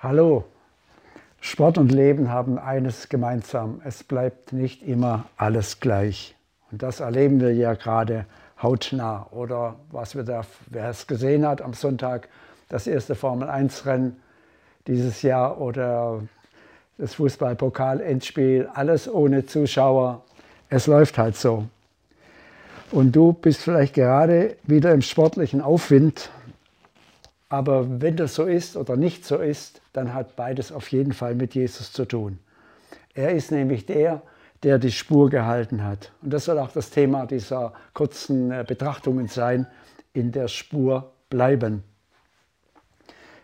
Hallo. Sport und Leben haben eines gemeinsam. Es bleibt nicht immer alles gleich. Und das erleben wir ja gerade hautnah. Oder was wir da, wer es gesehen hat am Sonntag, das erste Formel-1-Rennen dieses Jahr oder das Fußballpokal-Endspiel, alles ohne Zuschauer. Es läuft halt so. Und du bist vielleicht gerade wieder im sportlichen Aufwind aber wenn das so ist oder nicht so ist, dann hat beides auf jeden Fall mit Jesus zu tun. Er ist nämlich der, der die Spur gehalten hat. Und das soll auch das Thema dieser kurzen äh, Betrachtungen sein, in der Spur bleiben.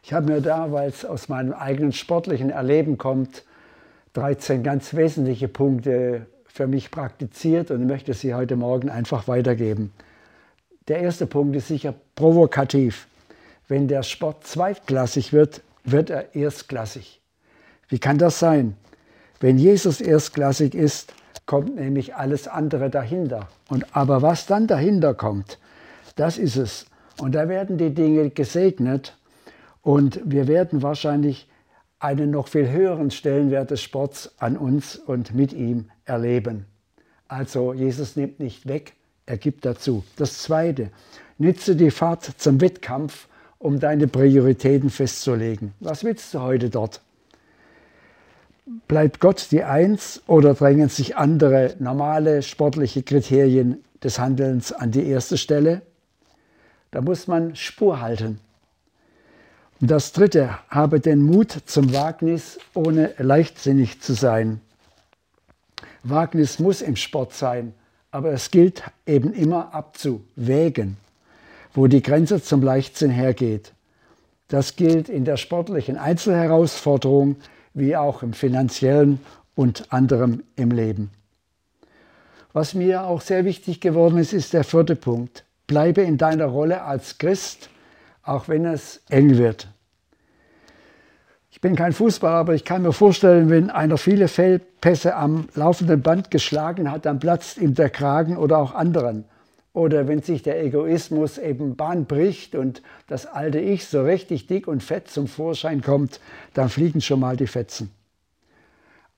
Ich habe mir da, weil es aus meinem eigenen sportlichen Erleben kommt, 13 ganz wesentliche Punkte für mich praktiziert und möchte sie heute Morgen einfach weitergeben. Der erste Punkt ist sicher provokativ. Wenn der Sport zweitklassig wird, wird er erstklassig. Wie kann das sein? Wenn Jesus erstklassig ist, kommt nämlich alles andere dahinter. Und aber was dann dahinter kommt, das ist es. Und da werden die Dinge gesegnet und wir werden wahrscheinlich einen noch viel höheren Stellenwert des Sports an uns und mit ihm erleben. Also Jesus nimmt nicht weg, er gibt dazu. Das Zweite, nütze die Fahrt zum Wettkampf um deine Prioritäten festzulegen. Was willst du heute dort? Bleibt Gott die Eins oder drängen sich andere normale sportliche Kriterien des Handelns an die erste Stelle? Da muss man Spur halten. Und das Dritte, habe den Mut zum Wagnis, ohne leichtsinnig zu sein. Wagnis muss im Sport sein, aber es gilt eben immer abzuwägen wo die Grenze zum Leichtsinn hergeht. Das gilt in der sportlichen Einzelherausforderung wie auch im finanziellen und anderem im Leben. Was mir auch sehr wichtig geworden ist, ist der vierte Punkt. Bleibe in deiner Rolle als Christ, auch wenn es eng wird. Ich bin kein Fußballer, aber ich kann mir vorstellen, wenn einer viele Feldpässe am laufenden Band geschlagen hat, dann platzt ihm der Kragen oder auch anderen. Oder wenn sich der Egoismus eben Bahn bricht und das alte Ich so richtig dick und fett zum Vorschein kommt, dann fliegen schon mal die Fetzen.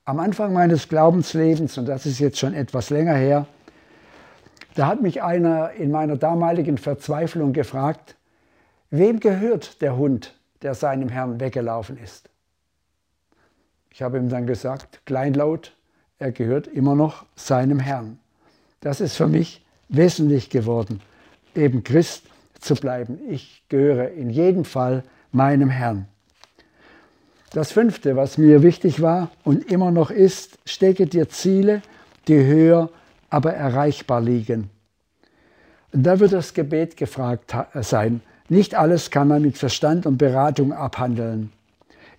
Am Anfang meines Glaubenslebens, und das ist jetzt schon etwas länger her, da hat mich einer in meiner damaligen Verzweiflung gefragt, wem gehört der Hund, der seinem Herrn weggelaufen ist? Ich habe ihm dann gesagt, kleinlaut, er gehört immer noch seinem Herrn. Das ist für mich wesentlich geworden, eben Christ zu bleiben. Ich gehöre in jedem Fall meinem Herrn. Das fünfte, was mir wichtig war und immer noch ist, stecke dir Ziele, die höher, aber erreichbar liegen. Und da wird das Gebet gefragt sein. Nicht alles kann man mit Verstand und Beratung abhandeln.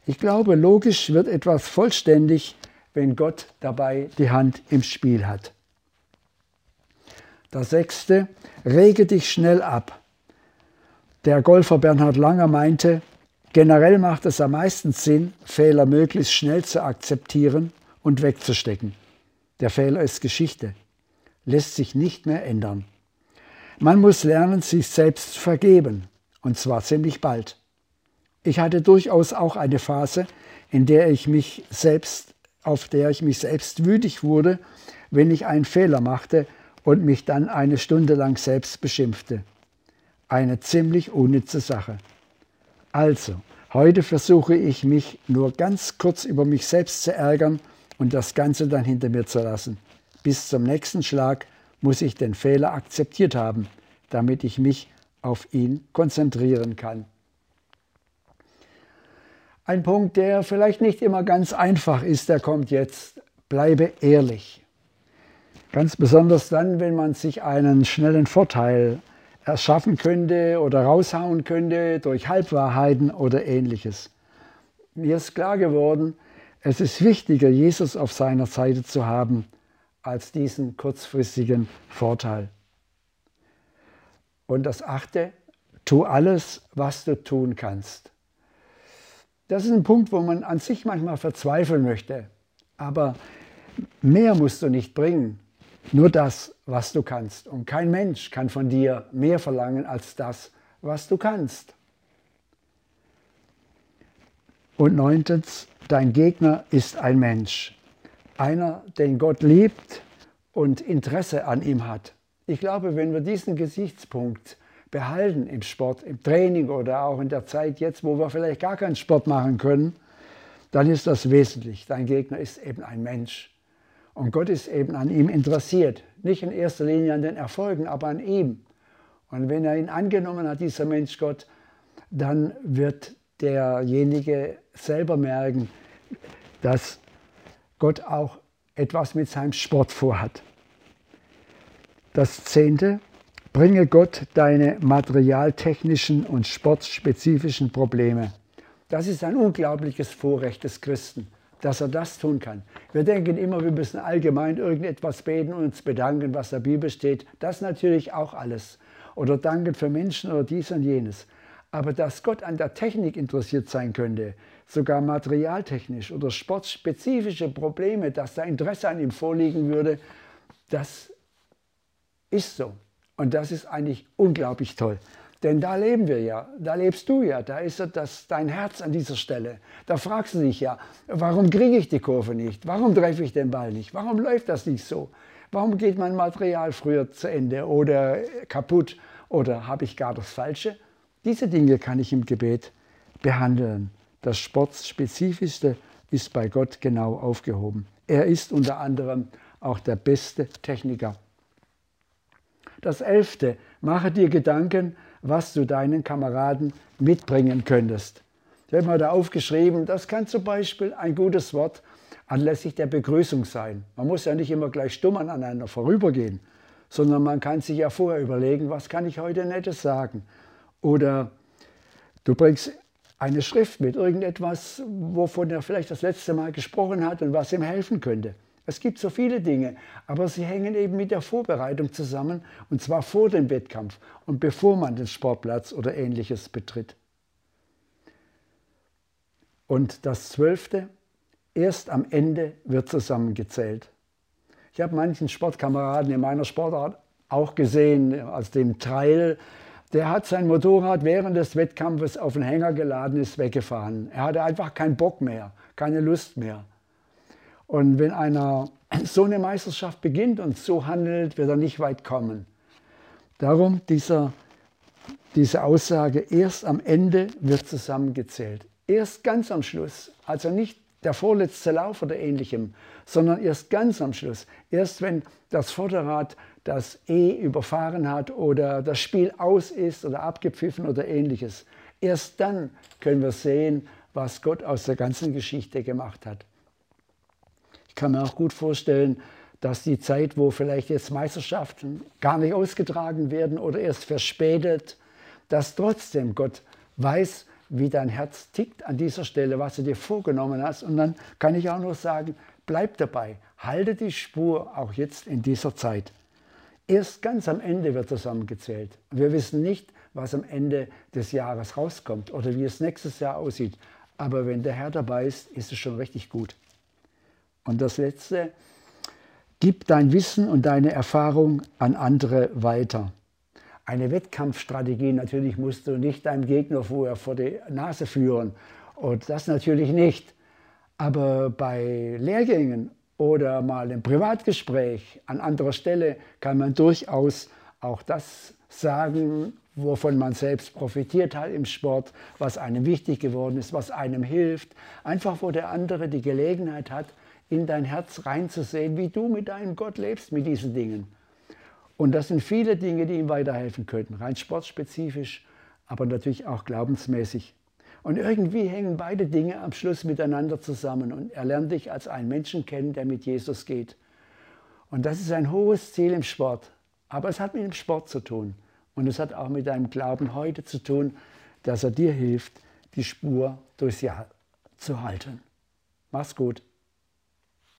Ich glaube, logisch wird etwas vollständig, wenn Gott dabei die Hand im Spiel hat. Das sechste, rege dich schnell ab. Der Golfer Bernhard Langer meinte, generell macht es am meisten Sinn, Fehler möglichst schnell zu akzeptieren und wegzustecken. Der Fehler ist Geschichte, lässt sich nicht mehr ändern. Man muss lernen, sich selbst zu vergeben, und zwar ziemlich bald. Ich hatte durchaus auch eine Phase, in der ich mich selbst, auf der ich mich selbst wütig wurde, wenn ich einen Fehler machte und mich dann eine Stunde lang selbst beschimpfte. Eine ziemlich unnütze Sache. Also, heute versuche ich mich nur ganz kurz über mich selbst zu ärgern und das Ganze dann hinter mir zu lassen. Bis zum nächsten Schlag muss ich den Fehler akzeptiert haben, damit ich mich auf ihn konzentrieren kann. Ein Punkt, der vielleicht nicht immer ganz einfach ist, der kommt jetzt. Bleibe ehrlich. Ganz besonders dann, wenn man sich einen schnellen Vorteil erschaffen könnte oder raushauen könnte durch Halbwahrheiten oder ähnliches. Mir ist klar geworden, es ist wichtiger, Jesus auf seiner Seite zu haben, als diesen kurzfristigen Vorteil. Und das achte, tu alles, was du tun kannst. Das ist ein Punkt, wo man an sich manchmal verzweifeln möchte. Aber mehr musst du nicht bringen. Nur das, was du kannst. Und kein Mensch kann von dir mehr verlangen als das, was du kannst. Und neuntens, dein Gegner ist ein Mensch. Einer, den Gott liebt und Interesse an ihm hat. Ich glaube, wenn wir diesen Gesichtspunkt behalten im Sport, im Training oder auch in der Zeit jetzt, wo wir vielleicht gar keinen Sport machen können, dann ist das wesentlich. Dein Gegner ist eben ein Mensch. Und Gott ist eben an ihm interessiert. Nicht in erster Linie an den Erfolgen, aber an ihm. Und wenn er ihn angenommen hat, dieser Mensch Gott, dann wird derjenige selber merken, dass Gott auch etwas mit seinem Sport vorhat. Das zehnte, bringe Gott deine materialtechnischen und sportspezifischen Probleme. Das ist ein unglaubliches Vorrecht des Christen, dass er das tun kann. Wir denken immer, wir müssen allgemein irgendetwas beten und uns bedanken, was der Bibel steht. Das natürlich auch alles. Oder danken für Menschen oder dies und jenes. Aber dass Gott an der Technik interessiert sein könnte, sogar materialtechnisch oder sportspezifische Probleme, dass da Interesse an ihm vorliegen würde, das ist so. Und das ist eigentlich unglaublich toll. Denn da leben wir ja, da lebst du ja, da ist das dein Herz an dieser Stelle. Da fragst du dich ja, warum kriege ich die Kurve nicht? Warum treffe ich den Ball nicht? Warum läuft das nicht so? Warum geht mein Material früher zu Ende oder kaputt oder habe ich gar das Falsche? Diese Dinge kann ich im Gebet behandeln. Das Sportspezifischste ist bei Gott genau aufgehoben. Er ist unter anderem auch der beste Techniker. Das elfte, mache dir Gedanken, was du deinen Kameraden mitbringen könntest. Ich habe mal da aufgeschrieben, das kann zum Beispiel ein gutes Wort anlässlich der Begrüßung sein. Man muss ja nicht immer gleich stumm aneinander vorübergehen, sondern man kann sich ja vorher überlegen, was kann ich heute Nettes sagen. Oder du bringst eine Schrift mit, irgendetwas, wovon er vielleicht das letzte Mal gesprochen hat und was ihm helfen könnte. Es gibt so viele Dinge, aber sie hängen eben mit der Vorbereitung zusammen, und zwar vor dem Wettkampf und bevor man den Sportplatz oder ähnliches betritt. Und das Zwölfte, erst am Ende wird zusammengezählt. Ich habe manchen Sportkameraden in meiner Sportart auch gesehen, aus dem Trail, der hat sein Motorrad während des Wettkampfes auf den Hänger geladen, ist weggefahren. Er hatte einfach keinen Bock mehr, keine Lust mehr. Und wenn einer so eine Meisterschaft beginnt und so handelt, wird er nicht weit kommen. Darum dieser, diese Aussage, erst am Ende wird zusammengezählt. Erst ganz am Schluss, also nicht der vorletzte Lauf oder ähnlichem, sondern erst ganz am Schluss. Erst wenn das Vorderrad das E überfahren hat oder das Spiel aus ist oder abgepfiffen oder ähnliches. Erst dann können wir sehen, was Gott aus der ganzen Geschichte gemacht hat kann mir auch gut vorstellen, dass die Zeit, wo vielleicht jetzt Meisterschaften gar nicht ausgetragen werden oder erst verspätet, dass trotzdem Gott weiß, wie dein Herz tickt an dieser Stelle, was du dir vorgenommen hast. Und dann kann ich auch nur sagen, bleib dabei, halte die Spur auch jetzt in dieser Zeit. Erst ganz am Ende wird zusammengezählt. Wir wissen nicht, was am Ende des Jahres rauskommt oder wie es nächstes Jahr aussieht. Aber wenn der Herr dabei ist, ist es schon richtig gut. Und das Letzte, gib dein Wissen und deine Erfahrung an andere weiter. Eine Wettkampfstrategie natürlich musst du nicht deinem Gegner vorher vor die Nase führen. Und das natürlich nicht. Aber bei Lehrgängen oder mal im Privatgespräch an anderer Stelle kann man durchaus auch das sagen, wovon man selbst profitiert hat im Sport, was einem wichtig geworden ist, was einem hilft. Einfach wo der andere die Gelegenheit hat, in dein Herz reinzusehen, wie du mit deinem Gott lebst, mit diesen Dingen. Und das sind viele Dinge, die ihm weiterhelfen könnten, rein sportspezifisch, aber natürlich auch glaubensmäßig. Und irgendwie hängen beide Dinge am Schluss miteinander zusammen und er lernt dich als einen Menschen kennen, der mit Jesus geht. Und das ist ein hohes Ziel im Sport. Aber es hat mit dem Sport zu tun. Und es hat auch mit deinem Glauben heute zu tun, dass er dir hilft, die Spur durchs Jahr zu halten. Mach's gut.